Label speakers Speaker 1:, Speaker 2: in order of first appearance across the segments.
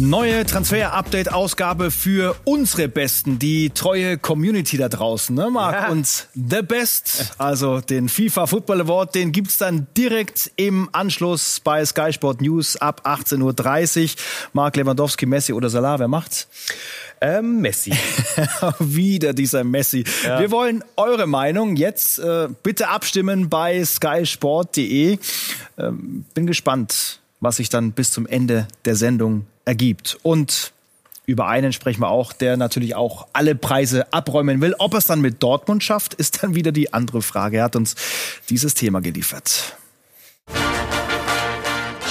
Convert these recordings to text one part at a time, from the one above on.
Speaker 1: Neue Transfer-Update-Ausgabe für unsere Besten, die treue Community da draußen, ne, Marc? Ja. Und The Best, also den FIFA Football Award, den gibt's dann direkt im Anschluss bei Sky Sport News ab 18.30 Uhr. Marc Lewandowski, Messi oder Salah, wer macht's?
Speaker 2: Ähm, Messi.
Speaker 1: Wieder dieser Messi. Ja. Wir wollen eure Meinung jetzt äh, bitte abstimmen bei skysport.de. Ähm, bin gespannt, was sich dann bis zum Ende der Sendung ergibt. Und über einen sprechen wir auch, der natürlich auch alle Preise abräumen will. Ob er es dann mit Dortmund schafft, ist dann wieder die andere Frage. Er hat uns dieses Thema geliefert.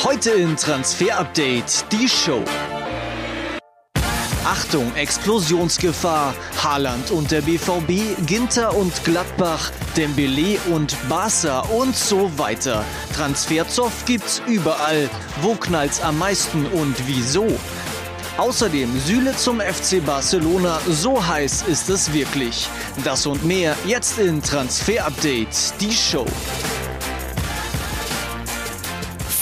Speaker 3: Heute in Transfer Update die Show. Achtung, Explosionsgefahr. Haaland und der BVB, Ginter und Gladbach, Dembele und Barca und so weiter. Transferzoff gibt's überall. Wo knallt's am meisten und wieso? Außerdem Süle zum FC Barcelona, so heiß ist es wirklich. Das und mehr jetzt in Transfer Update, die Show.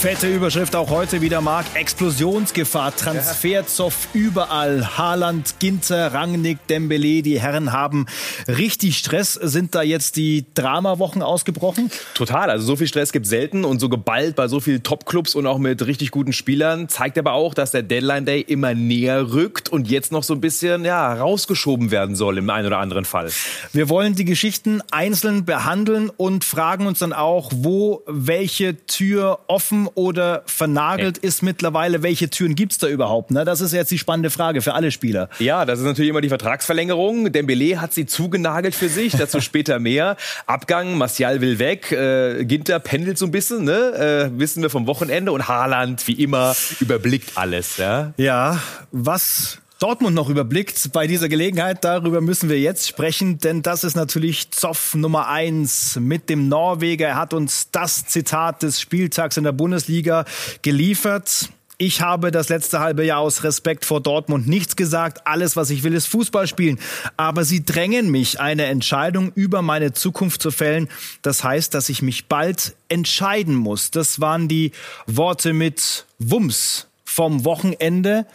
Speaker 1: Fette Überschrift auch heute wieder, Marc. Explosionsgefahr, Transferzoff überall. Haaland, Ginter, Rangnick, Dembele, die Herren haben richtig Stress. Sind da jetzt die Dramawochen ausgebrochen?
Speaker 2: Total. Also so viel Stress gibt es selten und so geballt bei so vielen Topclubs und auch mit richtig guten Spielern. Zeigt aber auch, dass der Deadline Day immer näher rückt und jetzt noch so ein bisschen ja, rausgeschoben werden soll im einen oder anderen Fall.
Speaker 1: Wir wollen die Geschichten einzeln behandeln und fragen uns dann auch, wo welche Tür offen oder vernagelt nee. ist mittlerweile? Welche Türen gibt's da überhaupt? Ne? Das ist jetzt die spannende Frage für alle Spieler.
Speaker 2: Ja, das ist natürlich immer die Vertragsverlängerung. Dembele hat sie zugenagelt für sich, dazu später mehr. Abgang, Martial will weg, äh, Ginter pendelt so ein bisschen, ne? äh, wissen wir vom Wochenende. Und Haaland, wie immer, überblickt alles. Ja,
Speaker 1: ja was Dortmund noch überblickt bei dieser Gelegenheit. Darüber müssen wir jetzt sprechen, denn das ist natürlich Zoff Nummer eins mit dem Norweger. Er hat uns das Zitat des Spieltags in der Bundesliga geliefert. Ich habe das letzte halbe Jahr aus Respekt vor Dortmund nichts gesagt. Alles, was ich will, ist Fußball spielen. Aber sie drängen mich, eine Entscheidung über meine Zukunft zu fällen. Das heißt, dass ich mich bald entscheiden muss. Das waren die Worte mit Wumms vom Wochenende.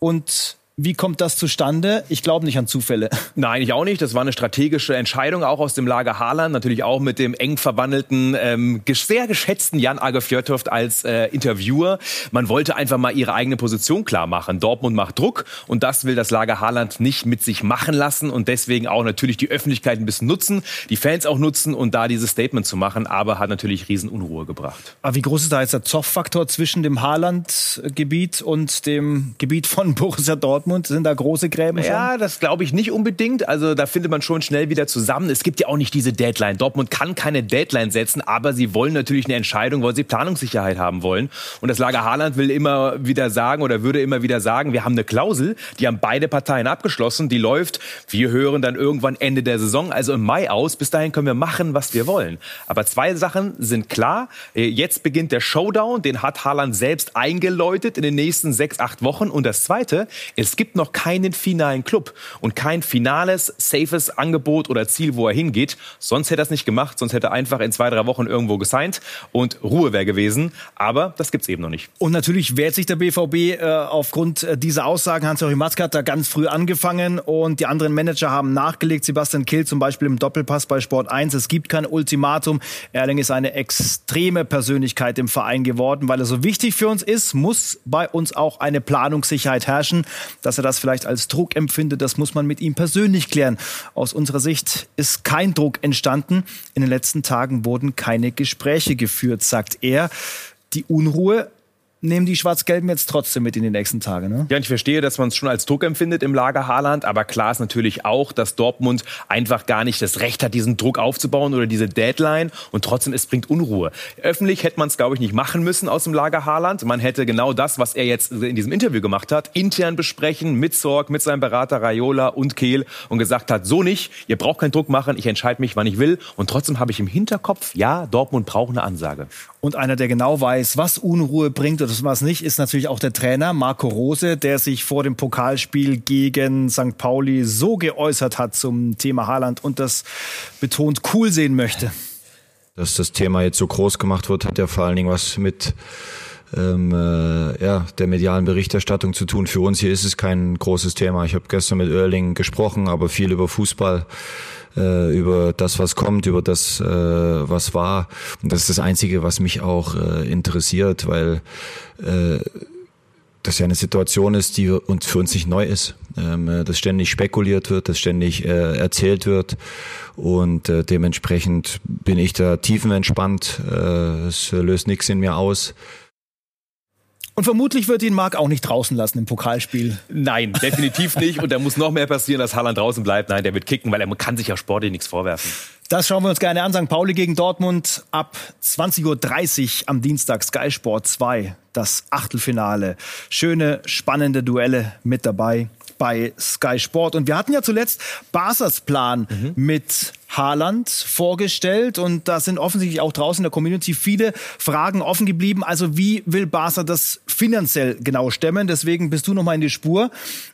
Speaker 1: Und wie kommt das zustande? Ich glaube nicht an Zufälle.
Speaker 2: Nein, ich auch nicht. Das war eine strategische Entscheidung, auch aus dem Lager Haaland. Natürlich auch mit dem eng verwandelten, ähm, sehr geschätzten Jan Ager Fjörtoft als äh, Interviewer. Man wollte einfach mal ihre eigene Position klar machen. Dortmund macht Druck und das will das Lager Haaland nicht mit sich machen lassen und deswegen auch natürlich die Öffentlichkeit ein bisschen nutzen, die Fans auch nutzen und da dieses Statement zu machen, aber hat natürlich Riesenunruhe gebracht.
Speaker 1: Aber wie groß ist da jetzt der Zoff-Faktor zwischen dem Haaland-Gebiet und dem Gebiet von Borussia Dortmund? Dortmund? Sind da große Gräben
Speaker 2: schon? Ja, das glaube ich nicht unbedingt. Also da findet man schon schnell wieder zusammen. Es gibt ja auch nicht diese Deadline. Dortmund kann keine Deadline setzen, aber sie wollen natürlich eine Entscheidung, weil sie Planungssicherheit haben wollen. Und das Lager Haaland will immer wieder sagen oder würde immer wieder sagen, wir haben eine Klausel, die haben beide Parteien abgeschlossen, die läuft, wir hören dann irgendwann Ende der Saison, also im Mai aus. Bis dahin können wir machen, was wir wollen. Aber zwei Sachen sind klar. Jetzt beginnt der Showdown, den hat Haaland selbst eingeläutet in den nächsten sechs, acht Wochen. Und das Zweite, es es gibt noch keinen finalen Club und kein finales, safes Angebot oder Ziel, wo er hingeht. Sonst hätte er es nicht gemacht, sonst hätte er einfach in zwei, drei Wochen irgendwo gesigned und Ruhe wäre gewesen. Aber das gibt es eben noch nicht.
Speaker 1: Und natürlich wehrt sich der BVB äh, aufgrund äh, dieser Aussagen. Hans-Joachim Matzke hat da ganz früh angefangen und die anderen Manager haben nachgelegt. Sebastian Kill zum Beispiel im Doppelpass bei Sport 1. Es gibt kein Ultimatum. Erling ist eine extreme Persönlichkeit im Verein geworden, weil er so wichtig für uns ist, muss bei uns auch eine Planungssicherheit herrschen dass er das vielleicht als Druck empfindet, das muss man mit ihm persönlich klären. Aus unserer Sicht ist kein Druck entstanden. In den letzten Tagen wurden keine Gespräche geführt, sagt er. Die Unruhe nehmen die Schwarz-Gelben jetzt trotzdem mit in die nächsten Tage. Ne?
Speaker 2: Ja, ich verstehe, dass man es schon als Druck empfindet im Lager Haaland, aber klar ist natürlich auch, dass Dortmund einfach gar nicht das Recht hat, diesen Druck aufzubauen oder diese Deadline und trotzdem es bringt Unruhe. Öffentlich hätte man es, glaube ich, nicht machen müssen aus dem Lager Haaland. Man hätte genau das, was er jetzt in diesem Interview gemacht hat, intern besprechen mit Sorg, mit seinem Berater Raiola und Kehl und gesagt hat, so nicht, ihr braucht keinen Druck machen, ich entscheide mich, wann ich will und trotzdem habe ich im Hinterkopf, ja, Dortmund braucht eine Ansage.
Speaker 1: Und einer, der genau weiß, was Unruhe bringt oder was nicht, ist natürlich auch der Trainer Marco Rose, der sich vor dem Pokalspiel gegen St. Pauli so geäußert hat zum Thema Haaland und das betont cool sehen möchte.
Speaker 4: Dass das Thema jetzt so groß gemacht wird, hat ja vor allen Dingen was mit ähm, äh, ja, der medialen Berichterstattung zu tun. Für uns hier ist es kein großes Thema. Ich habe gestern mit Erling gesprochen, aber viel über Fußball äh, über das, was kommt, über das, äh, was war. Und das ist das Einzige, was mich auch äh, interessiert, weil äh, das ja eine Situation ist, die uns für uns nicht neu ist. Ähm, äh, dass ständig spekuliert wird, dass ständig äh, erzählt wird und äh, dementsprechend bin ich da tiefenentspannt. Äh, es löst nichts in mir aus.
Speaker 1: Und vermutlich wird ihn Marc auch nicht draußen lassen im Pokalspiel.
Speaker 2: Nein, definitiv nicht. Und da muss noch mehr passieren, dass Haaland draußen bleibt. Nein, der wird kicken, weil er kann sich ja sportlich nichts vorwerfen.
Speaker 1: Das schauen wir uns gerne an. St. Pauli gegen Dortmund ab 20.30 Uhr am Dienstag Sky Sport 2. Das Achtelfinale. Schöne, spannende Duelle mit dabei bei Sky Sport. Und wir hatten ja zuletzt Barsas Plan mhm. mit Haaland vorgestellt und da sind offensichtlich auch draußen in der Community viele Fragen offen geblieben. Also wie will Barca das finanziell genau stemmen? Deswegen bist du noch mal in die Spur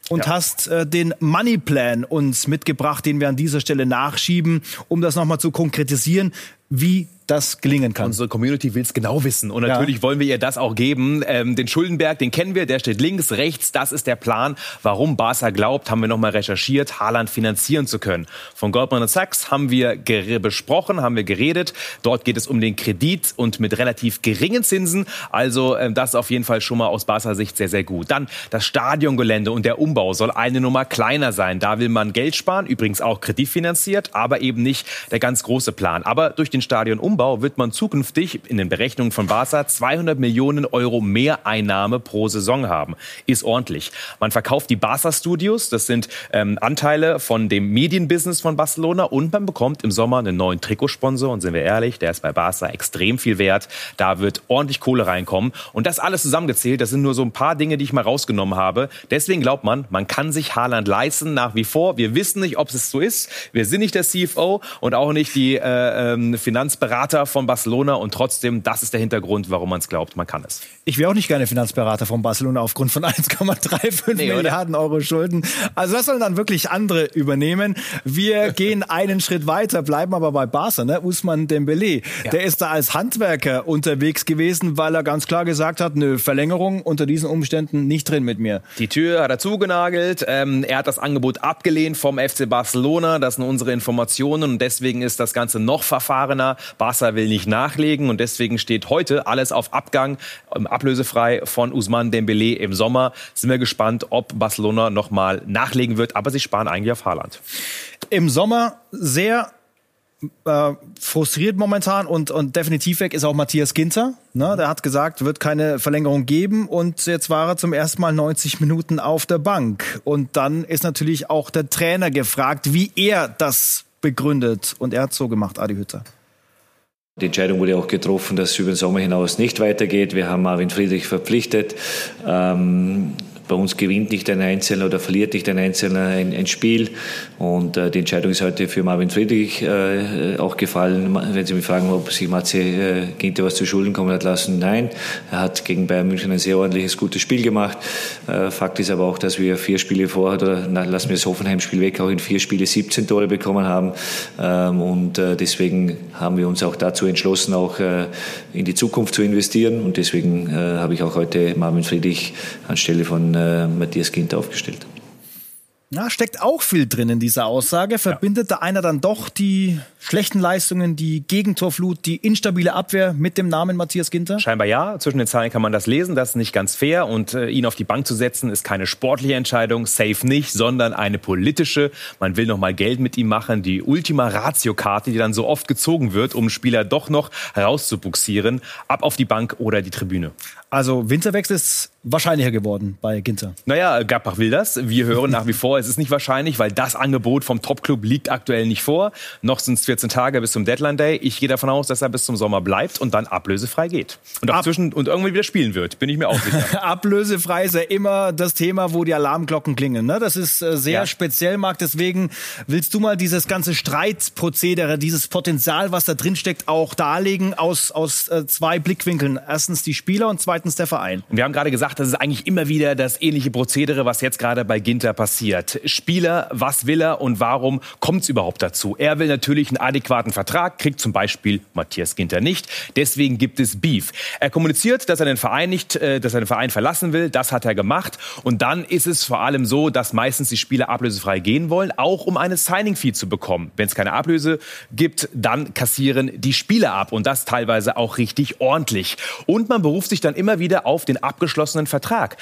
Speaker 1: und ja. hast äh, den Money Plan uns mitgebracht, den wir an dieser Stelle nachschieben, um das noch mal zu konkretisieren, wie das gelingen kann.
Speaker 2: Unsere Community will es genau wissen und natürlich ja. wollen wir ihr das auch geben. Ähm, den Schuldenberg, den kennen wir, der steht links, rechts. Das ist der Plan, warum Barca glaubt, haben wir nochmal recherchiert, Haaland finanzieren zu können. Von Goldman Sachs haben wir besprochen, haben wir geredet. Dort geht es um den Kredit und mit relativ geringen Zinsen. Also ähm, das ist auf jeden Fall schon mal aus Barca Sicht sehr, sehr gut. Dann das Stadiongelände und der Umbau soll eine Nummer kleiner sein. Da will man Geld sparen, übrigens auch kreditfinanziert, aber eben nicht der ganz große Plan. Aber durch den Stadionumbau Umbau wird man zukünftig in den Berechnungen von Barca 200 Millionen Euro Mehreinnahme pro Saison haben. Ist ordentlich. Man verkauft die Barca Studios, das sind ähm, Anteile von dem Medienbusiness von Barcelona und man bekommt im Sommer einen neuen Trikotsponsor und sind wir ehrlich, der ist bei Barca extrem viel wert. Da wird ordentlich Kohle reinkommen und das alles zusammengezählt, das sind nur so ein paar Dinge, die ich mal rausgenommen habe. Deswegen glaubt man, man kann sich Haaland leisten nach wie vor. Wir wissen nicht, ob es so ist. Wir sind nicht der CFO und auch nicht die äh, ähm, Finanzberater Finanzberater von Barcelona und trotzdem, das ist der Hintergrund, warum man es glaubt, man kann es.
Speaker 1: Ich wäre auch nicht gerne Finanzberater von Barcelona aufgrund von 1,35 nee, Milliarden Euro Schulden. Also das sollen dann wirklich andere übernehmen. Wir gehen einen Schritt weiter, bleiben aber bei Barca, ne? Usman Dembele. Ja. Der ist da als Handwerker unterwegs gewesen, weil er ganz klar gesagt hat, nö, Verlängerung unter diesen Umständen nicht drin mit mir.
Speaker 2: Die Tür hat er zugenagelt. Ähm, er hat das Angebot abgelehnt vom FC Barcelona. Das sind unsere Informationen und deswegen ist das Ganze noch verfahrener. Barca Barca will nicht nachlegen und deswegen steht heute alles auf Abgang, ähm, ablösefrei von Usman Dembele im Sommer. Sind wir gespannt, ob Barcelona nochmal nachlegen wird, aber sie sparen eigentlich auf Haaland.
Speaker 1: Im Sommer sehr äh, frustriert momentan und, und definitiv weg ist auch Matthias Ginter. Ne? Der hat gesagt, wird keine Verlängerung geben und jetzt war er zum ersten Mal 90 Minuten auf der Bank. Und dann ist natürlich auch der Trainer gefragt, wie er das begründet. Und er hat so gemacht, Adi Hütter.
Speaker 5: Die Entscheidung wurde auch getroffen, dass es über den Sommer hinaus nicht weitergeht. Wir haben Marvin Friedrich verpflichtet. Ähm, bei uns gewinnt nicht ein Einzelner oder verliert nicht ein Einzelner ein, ein Spiel. Und äh, die Entscheidung ist heute für Marvin Friedrich äh, auch gefallen. Wenn Sie mich fragen, ob sich Matze äh, Ginter was zu Schulden kommen hat lassen, nein. Er hat gegen Bayern München ein sehr ordentliches, gutes Spiel gemacht. Äh, Fakt ist aber auch, dass wir vier Spiele vor, oder na, lassen wir das Hoffenheim-Spiel weg, auch in vier Spiele 17 Tore bekommen haben. Ähm, und äh, deswegen haben wir uns auch dazu entschlossen, auch äh, in die Zukunft zu investieren. Und deswegen äh, habe ich auch heute Marvin Friedrich anstelle von äh, Matthias Ginter aufgestellt.
Speaker 1: Ja, steckt auch viel drin in dieser Aussage. Verbindet ja. da einer dann doch die schlechten Leistungen, die Gegentorflut, die instabile Abwehr mit dem Namen Matthias Ginter?
Speaker 2: Scheinbar ja. Zwischen den Zeilen kann man das lesen. Das ist nicht ganz fair. Und äh, ihn auf die Bank zu setzen, ist keine sportliche Entscheidung, safe nicht, sondern eine politische. Man will noch mal Geld mit ihm machen. Die Ultima Ratio-Karte, die dann so oft gezogen wird, um Spieler doch noch herauszubuxieren. Ab auf die Bank oder die Tribüne.
Speaker 1: Also Winterwechsel ist wahrscheinlicher geworden bei Ginter.
Speaker 2: Naja, Gladbach will das. Wir hören nach wie vor, es ist nicht wahrscheinlich, weil das Angebot vom Topclub liegt aktuell nicht vor. Noch sind es 14 Tage bis zum Deadline Day. Ich gehe davon aus, dass er bis zum Sommer bleibt und dann ablösefrei geht. Und auch Ab zwischen und irgendwann wieder spielen wird, bin ich mir auch sicher.
Speaker 1: ablösefrei ist ja immer das Thema, wo die Alarmglocken klingen. Ne? Das ist äh, sehr ja. speziell, Marc. Deswegen willst du mal dieses ganze Streitprozedere, dieses Potenzial, was da drin steckt, auch darlegen aus, aus äh, zwei Blickwinkeln. Erstens die Spieler und zweitens seitens der Verein.
Speaker 2: Und wir haben gerade gesagt, das ist eigentlich immer wieder das ähnliche Prozedere, was jetzt gerade bei Ginter passiert. Spieler, was will er und warum kommt es überhaupt dazu? Er will natürlich einen adäquaten Vertrag, kriegt zum Beispiel Matthias Ginter nicht. Deswegen gibt es Beef. Er kommuniziert, dass er den Verein nicht, äh, dass er den Verein verlassen will. Das hat er gemacht. Und dann ist es vor allem so, dass meistens die Spieler ablösefrei gehen wollen, auch um eine Signing-Fee zu bekommen. Wenn es keine Ablöse gibt, dann kassieren die Spieler ab. Und das teilweise auch richtig ordentlich. Und man beruft sich dann immer wieder auf den abgeschlossenen Vertrag.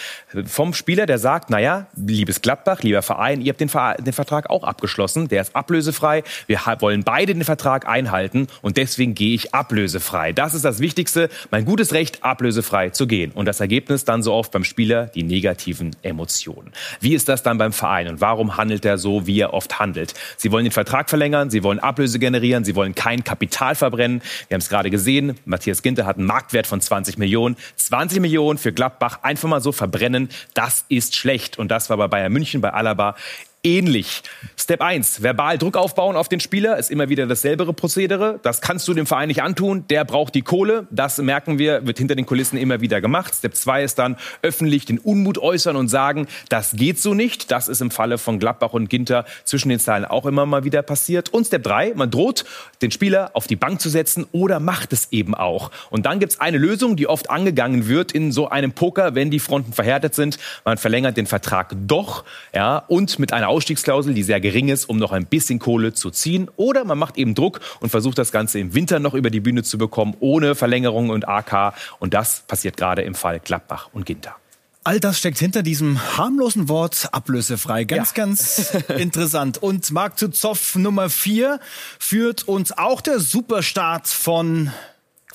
Speaker 2: Vom Spieler, der sagt, naja, liebes Gladbach, lieber Verein, ihr habt den, Ver den Vertrag auch abgeschlossen. Der ist ablösefrei. Wir wollen beide den Vertrag einhalten. Und deswegen gehe ich ablösefrei. Das ist das Wichtigste. Mein gutes Recht, ablösefrei zu gehen. Und das Ergebnis dann so oft beim Spieler, die negativen Emotionen. Wie ist das dann beim Verein? Und warum handelt er so, wie er oft handelt? Sie wollen den Vertrag verlängern. Sie wollen Ablöse generieren. Sie wollen kein Kapital verbrennen. Wir haben es gerade gesehen. Matthias Ginter hat einen Marktwert von 20 Millionen. 20 Millionen für Gladbach einfach mal so verbrennen, das ist schlecht. Und das war bei Bayern München, bei Alaba ähnlich. Step 1, verbal Druck aufbauen auf den Spieler, ist immer wieder dasselbe Prozedere. Das kannst du dem Verein nicht antun, der braucht die Kohle. Das merken wir, wird hinter den Kulissen immer wieder gemacht. Step 2 ist dann öffentlich den Unmut äußern und sagen, das geht so nicht. Das ist im Falle von Gladbach und Ginter zwischen den Zahlen auch immer mal wieder passiert. Und Step 3, man droht, den Spieler auf die Bank zu setzen oder macht es eben auch. Und dann gibt es eine Lösung, die oft angegangen wird in so einem Poker, wenn die Fronten verhärtet sind. Man verlängert den Vertrag doch ja, und mit einer Ausstiegsklausel, die sehr gering ist, um noch ein bisschen Kohle zu ziehen. Oder man macht eben Druck und versucht das Ganze im Winter noch über die Bühne zu bekommen, ohne Verlängerung und AK. Und das passiert gerade im Fall Gladbach und Ginter.
Speaker 1: All das steckt hinter diesem harmlosen Wort ablösefrei. Ganz, ja. ganz interessant. Und Marc Zoff Nummer 4 führt uns auch der Superstart von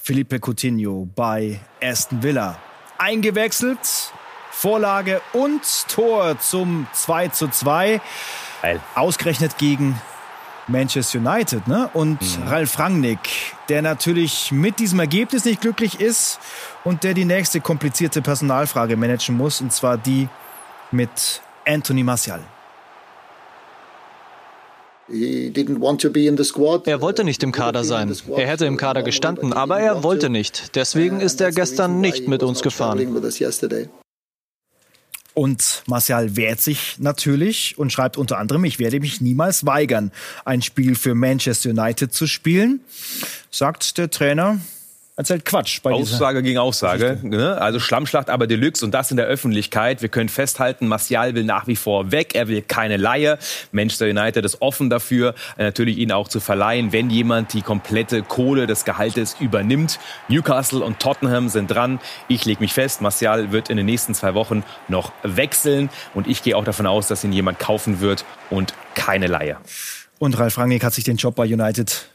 Speaker 1: Felipe Coutinho bei Aston Villa. Eingewechselt, Vorlage und Tor zum 2 zu 2. Geil. Ausgerechnet gegen Manchester United, ne? Und mhm. Ralf Rangnick, der natürlich mit diesem Ergebnis nicht glücklich ist und der die nächste komplizierte Personalfrage managen muss, und zwar die mit Anthony Martial.
Speaker 3: Er wollte nicht im Kader sein. Er hätte im Kader gestanden, aber er wollte nicht. Deswegen ist er gestern nicht mit uns gefahren.
Speaker 1: Und Martial wehrt sich natürlich und schreibt unter anderem, ich werde mich niemals weigern, ein Spiel für Manchester United zu spielen, sagt der Trainer erzählt Quatsch.
Speaker 2: Bei Aussage gegen Aussage. Ne? Also Schlammschlacht aber Deluxe und das in der Öffentlichkeit. Wir können festhalten, Martial will nach wie vor weg. Er will keine Laie. Manchester United ist offen dafür, natürlich ihn auch zu verleihen, wenn jemand die komplette Kohle des Gehaltes übernimmt. Newcastle und Tottenham sind dran. Ich lege mich fest, Martial wird in den nächsten zwei Wochen noch wechseln und ich gehe auch davon aus, dass ihn jemand kaufen wird und keine Laie.
Speaker 1: Und Ralf Rangnick hat sich den Job bei United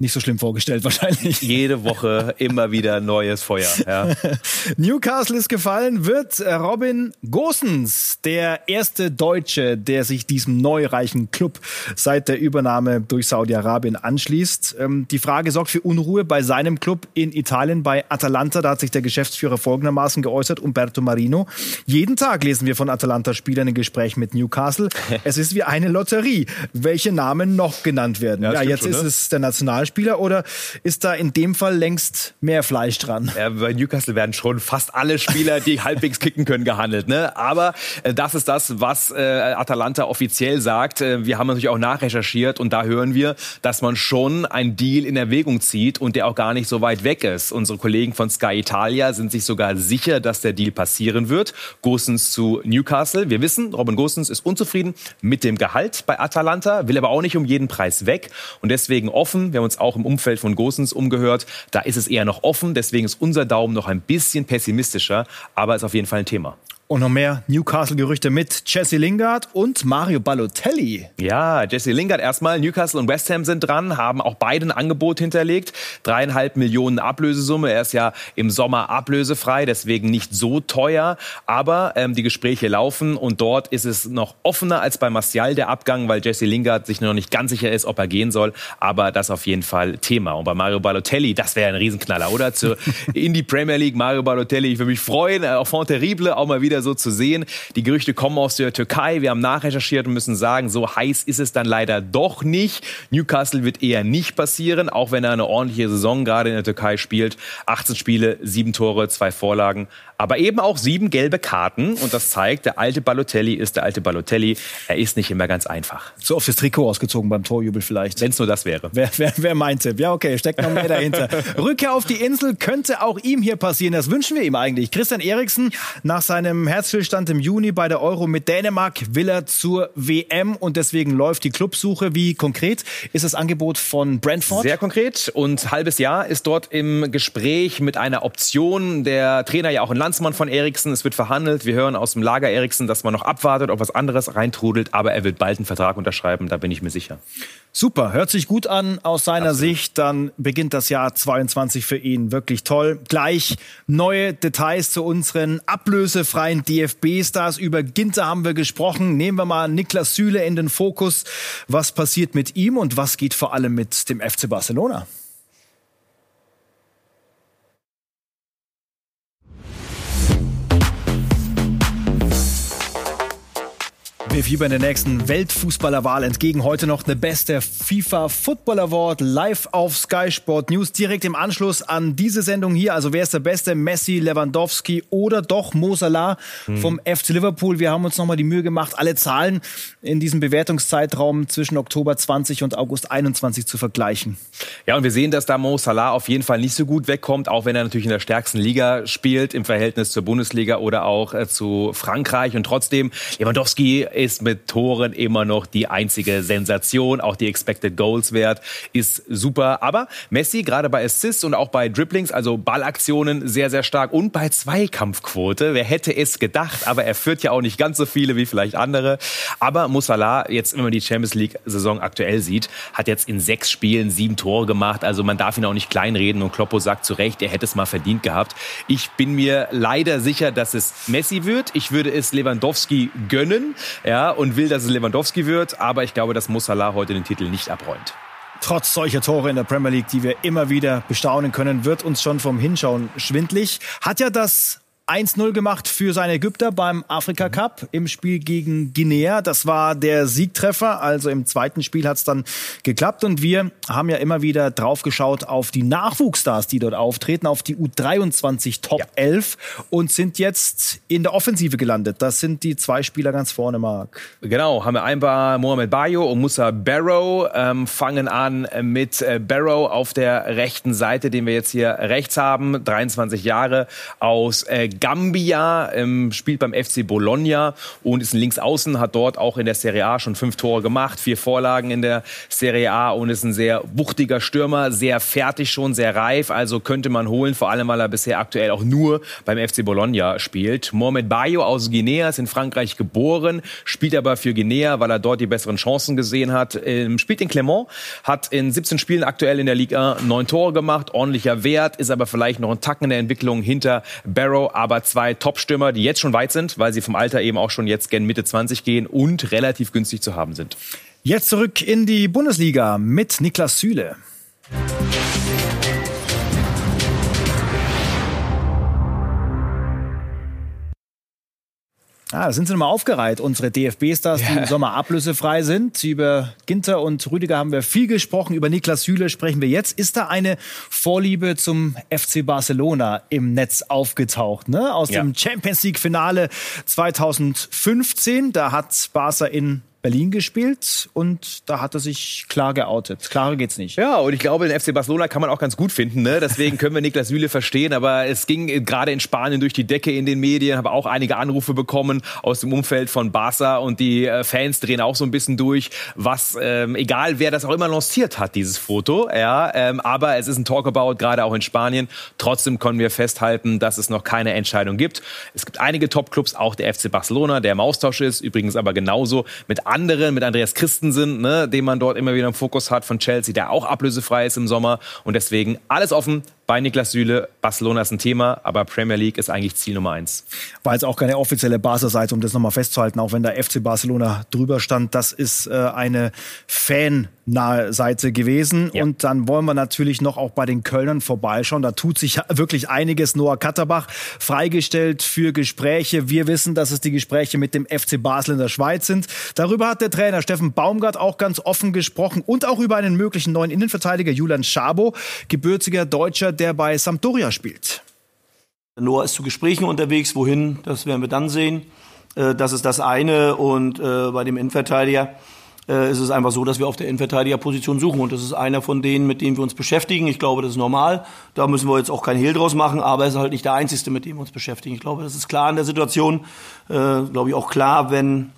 Speaker 1: nicht so schlimm vorgestellt wahrscheinlich.
Speaker 2: Jede Woche immer wieder neues Feuer. Ja.
Speaker 1: Newcastle ist gefallen, wird Robin Gosens der erste Deutsche, der sich diesem neureichen Club seit der Übernahme durch Saudi-Arabien anschließt. Ähm, die Frage sorgt für Unruhe bei seinem Club in Italien, bei Atalanta. Da hat sich der Geschäftsführer folgendermaßen geäußert, Umberto Marino. Jeden Tag lesen wir von Atalanta-Spielern in Gespräch mit Newcastle. Es ist wie eine Lotterie, welche Namen noch genannt werden. Ja, ja jetzt schon, ist ne? es der National Spieler oder ist da in dem Fall längst mehr Fleisch dran?
Speaker 2: Ja, bei Newcastle werden schon fast alle Spieler, die halbwegs kicken können, gehandelt. Ne? Aber äh, das ist das, was äh, Atalanta offiziell sagt. Äh, wir haben natürlich auch nachrecherchiert und da hören wir, dass man schon einen Deal in Erwägung zieht und der auch gar nicht so weit weg ist. Unsere Kollegen von Sky Italia sind sich sogar sicher, dass der Deal passieren wird. Gosens zu Newcastle. Wir wissen, Robin Gosens ist unzufrieden mit dem Gehalt bei Atalanta, will aber auch nicht um jeden Preis weg und deswegen offen. Wir haben uns auch im Umfeld von Gosens umgehört. Da ist es eher noch offen. Deswegen ist unser Daumen noch ein bisschen pessimistischer. Aber ist auf jeden Fall ein Thema.
Speaker 1: Und noch mehr Newcastle-Gerüchte mit Jesse Lingard und Mario Balotelli.
Speaker 2: Ja, Jesse Lingard erstmal. Newcastle und West Ham sind dran, haben auch beide ein Angebot hinterlegt. Dreieinhalb Millionen Ablösesumme. Er ist ja im Sommer ablösefrei, deswegen nicht so teuer. Aber ähm, die Gespräche laufen und dort ist es noch offener als bei Martial der Abgang, weil Jesse Lingard sich noch nicht ganz sicher ist, ob er gehen soll. Aber das ist auf jeden Fall Thema. Und bei Mario Balotelli, das wäre ein Riesenknaller, oder? Zu, in die Premier League, Mario Balotelli. Ich würde mich freuen. Auch Font Terrible, auch mal wieder wieder so zu sehen. Die Gerüchte kommen aus der Türkei. Wir haben nachrecherchiert und müssen sagen, so heiß ist es dann leider doch nicht. Newcastle wird eher nicht passieren, auch wenn er eine ordentliche Saison gerade in der Türkei spielt. 18 Spiele, sieben Tore, zwei Vorlagen aber eben auch sieben gelbe Karten. Und das zeigt, der alte Balotelli ist der alte Balotelli. Er ist nicht immer ganz einfach.
Speaker 1: So auf das Trikot ausgezogen beim Torjubel vielleicht.
Speaker 2: Wenn es nur das wäre.
Speaker 1: Wer, wer, wer meinte? Ja, okay, steckt noch mehr dahinter. Rückkehr auf die Insel könnte auch ihm hier passieren. Das wünschen wir ihm eigentlich. Christian Eriksen, nach seinem Herzstillstand im Juni bei der Euro mit Dänemark, will er zur WM und deswegen läuft die Clubsuche. Wie konkret ist das Angebot von Brentford?
Speaker 2: Sehr konkret und halbes Jahr ist dort im Gespräch mit einer Option. Der Trainer ja auch in Land Landsmann von Eriksen. Es wird verhandelt. Wir hören aus dem Lager Eriksen, dass man noch abwartet, ob was anderes reintrudelt. Aber er wird bald einen Vertrag unterschreiben, da bin ich mir sicher.
Speaker 1: Super, hört sich gut an aus seiner Absolut. Sicht. Dann beginnt das Jahr 22 für ihn wirklich toll. Gleich neue Details zu unseren ablösefreien DFB-Stars. Über Ginter haben wir gesprochen. Nehmen wir mal Niklas Süle in den Fokus. Was passiert mit ihm und was geht vor allem mit dem FC Barcelona? Wir fiebern der nächsten Weltfußballerwahl entgegen. Heute noch eine beste FIFA Football Award live auf Sky Sport News. Direkt im Anschluss an diese Sendung hier. Also wer ist der Beste? Messi, Lewandowski oder doch Mo Salah vom hm. FC Liverpool? Wir haben uns nochmal die Mühe gemacht, alle Zahlen in diesem Bewertungszeitraum zwischen Oktober 20 und August 21 zu vergleichen.
Speaker 2: Ja, und wir sehen, dass da Mo Salah auf jeden Fall nicht so gut wegkommt, auch wenn er natürlich in der stärksten Liga spielt im Verhältnis zur Bundesliga oder auch äh, zu Frankreich. Und trotzdem, Lewandowski ist mit Toren immer noch die einzige Sensation. Auch die Expected Goals Wert ist super. Aber Messi gerade bei Assists und auch bei Dribblings, also Ballaktionen sehr, sehr stark und bei Zweikampfquote. Wer hätte es gedacht? Aber er führt ja auch nicht ganz so viele wie vielleicht andere. Aber Musala, jetzt, wenn man die Champions League Saison aktuell sieht, hat jetzt in sechs Spielen sieben Tore gemacht. Also man darf ihn auch nicht kleinreden und Kloppo sagt zu Recht, er hätte es mal verdient gehabt. Ich bin mir leider sicher, dass es Messi wird. Ich würde es Lewandowski gönnen ja, und will, dass es Lewandowski wird. Aber ich glaube, dass Musala heute den Titel nicht abräumt.
Speaker 1: Trotz solcher Tore in der Premier League, die wir immer wieder bestaunen können, wird uns schon vom Hinschauen schwindlig. Hat ja das 1-0 gemacht für seine Ägypter beim Afrika Cup im Spiel gegen Guinea. Das war der Siegtreffer. Also im zweiten Spiel hat es dann geklappt. Und wir haben ja immer wieder drauf geschaut auf die Nachwuchsstars, die dort auftreten, auf die U23 Top ja. 11 und sind jetzt in der Offensive gelandet. Das sind die zwei Spieler ganz vorne, Marc.
Speaker 2: Genau, haben wir einmal Mohamed Bayo und Musa Barrow. Ähm, fangen an mit äh, Barrow auf der rechten Seite, den wir jetzt hier rechts haben. 23 Jahre aus äh, Gambia, ähm, spielt beim FC Bologna und ist ein Linksaußen, hat dort auch in der Serie A schon fünf Tore gemacht, vier Vorlagen in der Serie A und ist ein sehr wuchtiger Stürmer, sehr fertig schon, sehr reif. Also könnte man holen, vor allem weil er bisher aktuell auch nur beim FC Bologna spielt. Mohamed Bayo aus Guinea ist in Frankreich geboren, spielt aber für Guinea, weil er dort die besseren Chancen gesehen hat. Ähm, spielt in Clermont, hat in 17 Spielen aktuell in der Liga neun Tore gemacht, ordentlicher Wert, ist aber vielleicht noch ein Tacken in der Entwicklung hinter Barrow, aber zwei Top-Stürmer, die jetzt schon weit sind, weil sie vom Alter eben auch schon jetzt gen Mitte 20 gehen und relativ günstig zu haben sind.
Speaker 1: Jetzt zurück in die Bundesliga mit Niklas Süle. Ah, da sind sie nochmal aufgereiht, unsere DFB-Stars, die ja. im Sommer ablösefrei sind. Über Ginter und Rüdiger haben wir viel gesprochen, über Niklas Süle sprechen wir jetzt. Ist da eine Vorliebe zum FC Barcelona im Netz aufgetaucht? Ne? Aus ja. dem Champions League-Finale 2015, da hat Barca in Berlin gespielt und da hat er sich klar geoutet. Klarer geht's nicht.
Speaker 2: Ja, und ich glaube, den FC Barcelona kann man auch ganz gut finden. Ne? Deswegen können wir Niklas Süle verstehen. Aber es ging gerade in Spanien durch die Decke in den Medien. Habe auch einige Anrufe bekommen aus dem Umfeld von Barca und die äh, Fans drehen auch so ein bisschen durch, was ähm, egal wer das auch immer lanciert hat, dieses Foto. Ja, ähm, aber es ist ein Talkabout gerade auch in Spanien. Trotzdem können wir festhalten, dass es noch keine Entscheidung gibt. Es gibt einige Top-Clubs, auch der FC Barcelona, der im Austausch ist. Übrigens aber genauso mit anderen, mit Andreas Christensen, ne, den man dort immer wieder im Fokus hat von Chelsea, der auch ablösefrei ist im Sommer. Und deswegen alles offen. Bei Niklas Süle. Barcelona ist ein Thema, aber Premier League ist eigentlich Ziel Nummer eins.
Speaker 1: War jetzt auch keine offizielle Basel-Seite, um das nochmal festzuhalten, auch wenn da FC Barcelona drüber stand. Das ist äh, eine fan-nahe Seite gewesen. Ja. Und dann wollen wir natürlich noch auch bei den Kölnern vorbeischauen. Da tut sich wirklich einiges. Noah Katterbach freigestellt für Gespräche. Wir wissen, dass es die Gespräche mit dem FC Basel in der Schweiz sind. Darüber hat der Trainer Steffen Baumgart auch ganz offen gesprochen und auch über einen möglichen neuen Innenverteidiger Julian Schabo, gebürtiger Deutscher, der bei Sampdoria spielt.
Speaker 6: Noah ist zu Gesprächen unterwegs. Wohin, das werden wir dann sehen. Äh, das ist das eine. Und äh, bei dem Innenverteidiger äh, ist es einfach so, dass wir auf der Innenverteidigerposition suchen. Und das ist einer von denen, mit denen wir uns beschäftigen. Ich glaube, das ist normal. Da müssen wir jetzt auch kein Hehl draus machen. Aber er ist halt nicht der Einzige, mit dem wir uns beschäftigen. Ich glaube, das ist klar in der Situation. glaube ich auch klar, wenn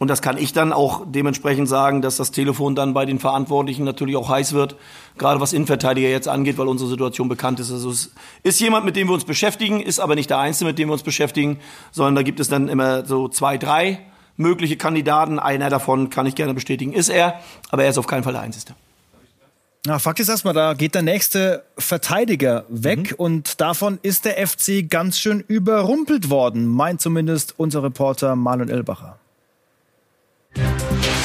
Speaker 6: und das kann ich dann auch dementsprechend sagen, dass das Telefon dann bei den Verantwortlichen natürlich auch heiß wird, gerade was Innenverteidiger jetzt angeht, weil unsere Situation bekannt ist. Also es ist jemand, mit dem wir uns beschäftigen, ist aber nicht der Einzige, mit dem wir uns beschäftigen, sondern da gibt es dann immer so zwei, drei mögliche Kandidaten. Einer davon kann ich gerne bestätigen, ist er, aber er ist auf keinen Fall der Einzige.
Speaker 1: Na, Fakt ist erstmal, da geht der nächste Verteidiger weg mhm. und davon ist der FC ganz schön überrumpelt worden, meint zumindest unser Reporter Marlon Elbacher. Thank you.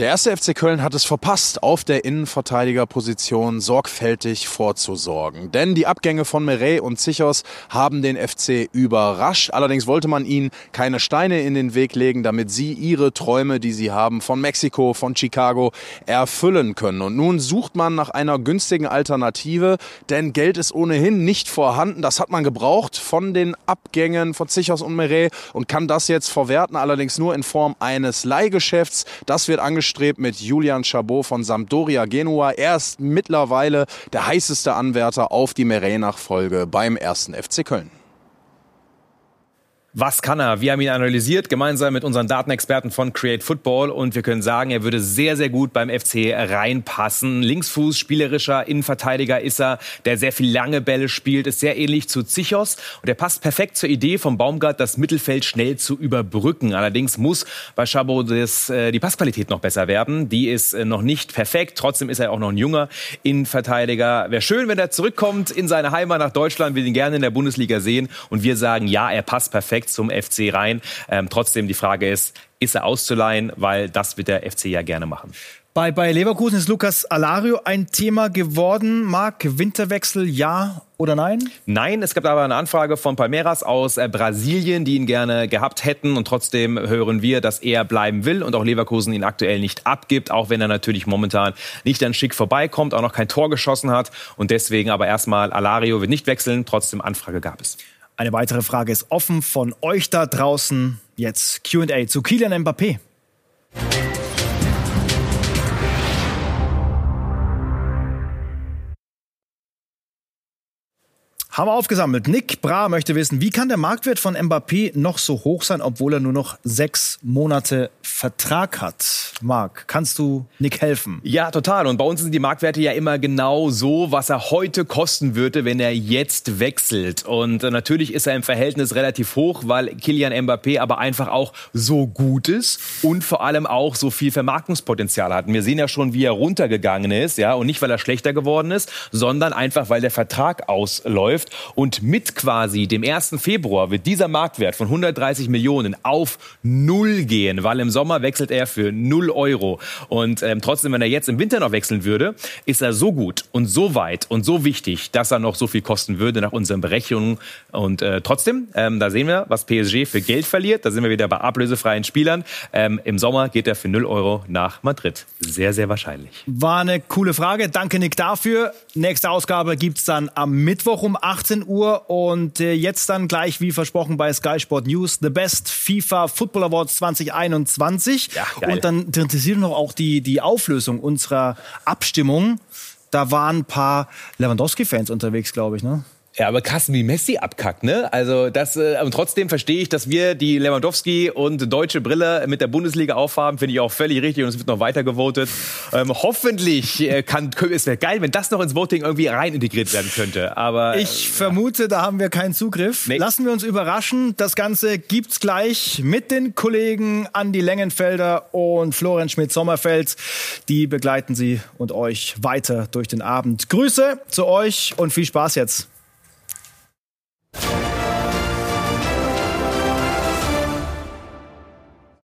Speaker 7: Der erste FC Köln hat es verpasst, auf der Innenverteidigerposition sorgfältig vorzusorgen. Denn die Abgänge von Meret und Zichos haben den FC überrascht. Allerdings wollte man ihnen keine Steine in den Weg legen, damit sie ihre Träume, die sie haben, von Mexiko, von Chicago, erfüllen können. Und nun sucht man nach einer günstigen Alternative, denn Geld ist ohnehin nicht vorhanden. Das hat man gebraucht von den Abgängen von Zichos und Meret und kann das jetzt verwerten, allerdings nur in Form eines Leihgeschäfts. Das wird angeschaut angestrebt mit Julian Chabot von Sampdoria Genua. Er ist mittlerweile der heißeste Anwärter auf die Meret-Nachfolge beim ersten FC Köln.
Speaker 2: Was kann er? Wir haben ihn analysiert, gemeinsam mit unseren Datenexperten von Create Football. Und wir können sagen, er würde sehr, sehr gut beim FC reinpassen. Linksfuß, spielerischer Innenverteidiger ist er, der sehr viel lange Bälle spielt, ist sehr ähnlich zu Zichos. Und er passt perfekt zur Idee vom Baumgart, das Mittelfeld schnell zu überbrücken. Allerdings muss bei Chabot das, äh, die Passqualität noch besser werden. Die ist äh, noch nicht perfekt. Trotzdem ist er auch noch ein junger Innenverteidiger. Wäre schön, wenn er zurückkommt in seine Heimat nach Deutschland. Wir ihn gerne in der Bundesliga sehen. Und wir sagen, ja, er passt perfekt direkt zum FC rein. Ähm, trotzdem die Frage ist, ist er auszuleihen, weil das wird der FC ja gerne machen.
Speaker 1: Bei, bei Leverkusen ist Lukas Alario ein Thema geworden. Marc, Winterwechsel ja oder nein?
Speaker 2: Nein, es gab aber eine Anfrage von Palmeiras aus äh, Brasilien, die ihn gerne gehabt hätten. Und trotzdem hören wir, dass er bleiben will und auch Leverkusen ihn aktuell nicht abgibt, auch wenn er natürlich momentan nicht an Schick vorbeikommt, auch noch kein Tor geschossen hat. Und deswegen aber erstmal Alario wird nicht wechseln. Trotzdem Anfrage gab es.
Speaker 1: Eine weitere Frage ist offen von euch da draußen. Jetzt Q&A zu Kylian Mbappé. Haben wir aufgesammelt. Nick Bra möchte wissen, wie kann der Marktwert von Mbappé noch so hoch sein, obwohl er nur noch sechs Monate Vertrag hat? Marc, kannst du Nick helfen?
Speaker 2: Ja, total. Und bei uns sind die Marktwerte ja immer genau so, was er heute kosten würde, wenn er jetzt wechselt. Und äh, natürlich ist er im Verhältnis relativ hoch, weil Kilian Mbappé aber einfach auch so gut ist und vor allem auch so viel Vermarktungspotenzial hat. Wir sehen ja schon, wie er runtergegangen ist, ja, und nicht, weil er schlechter geworden ist, sondern einfach, weil der Vertrag ausläuft Und mit quasi dem 1. Februar wird dieser Marktwert von 130 Millionen auf Null gehen, weil im Sommer wechselt er für Null Euro. Und ähm, trotzdem, wenn er jetzt im Winter noch wechseln würde, ist er so gut und so weit und so wichtig, dass er noch so viel kosten würde nach unseren Berechnungen. Und äh, trotzdem, ähm, da sehen wir, was PSG für Geld verliert. Da sind wir wieder bei ablösefreien Spielern. Ähm, Im Sommer geht er für 0 Euro nach Madrid. Sehr, sehr wahrscheinlich.
Speaker 1: War eine coole Frage. Danke, Nick, dafür. Nächste Ausgabe gibt's dann am Mittwoch um 18 Uhr und äh, jetzt dann gleich wie versprochen bei Sky Sport News The Best FIFA Football Awards 2021 ja, und dann interessiert noch auch die die Auflösung unserer Abstimmung. Da waren ein paar Lewandowski Fans unterwegs, glaube ich, ne?
Speaker 2: Ja, aber krass, wie Messi abkackt, ne? Also das, äh, und trotzdem verstehe ich, dass wir die Lewandowski und deutsche Brille mit der Bundesliga aufhaben, finde ich auch völlig richtig und es wird noch weiter gewotet. Ähm, hoffentlich äh, kann, es wäre geil, wenn das noch ins Voting irgendwie rein integriert werden könnte. Aber
Speaker 1: ich äh, vermute, da haben wir keinen Zugriff. Nee. Lassen wir uns überraschen. Das Ganze gibt's gleich mit den Kollegen Andi Lengenfelder und Florian Schmidt-Sommerfeld. Die begleiten Sie und euch weiter durch den Abend. Grüße zu euch und viel Spaß jetzt.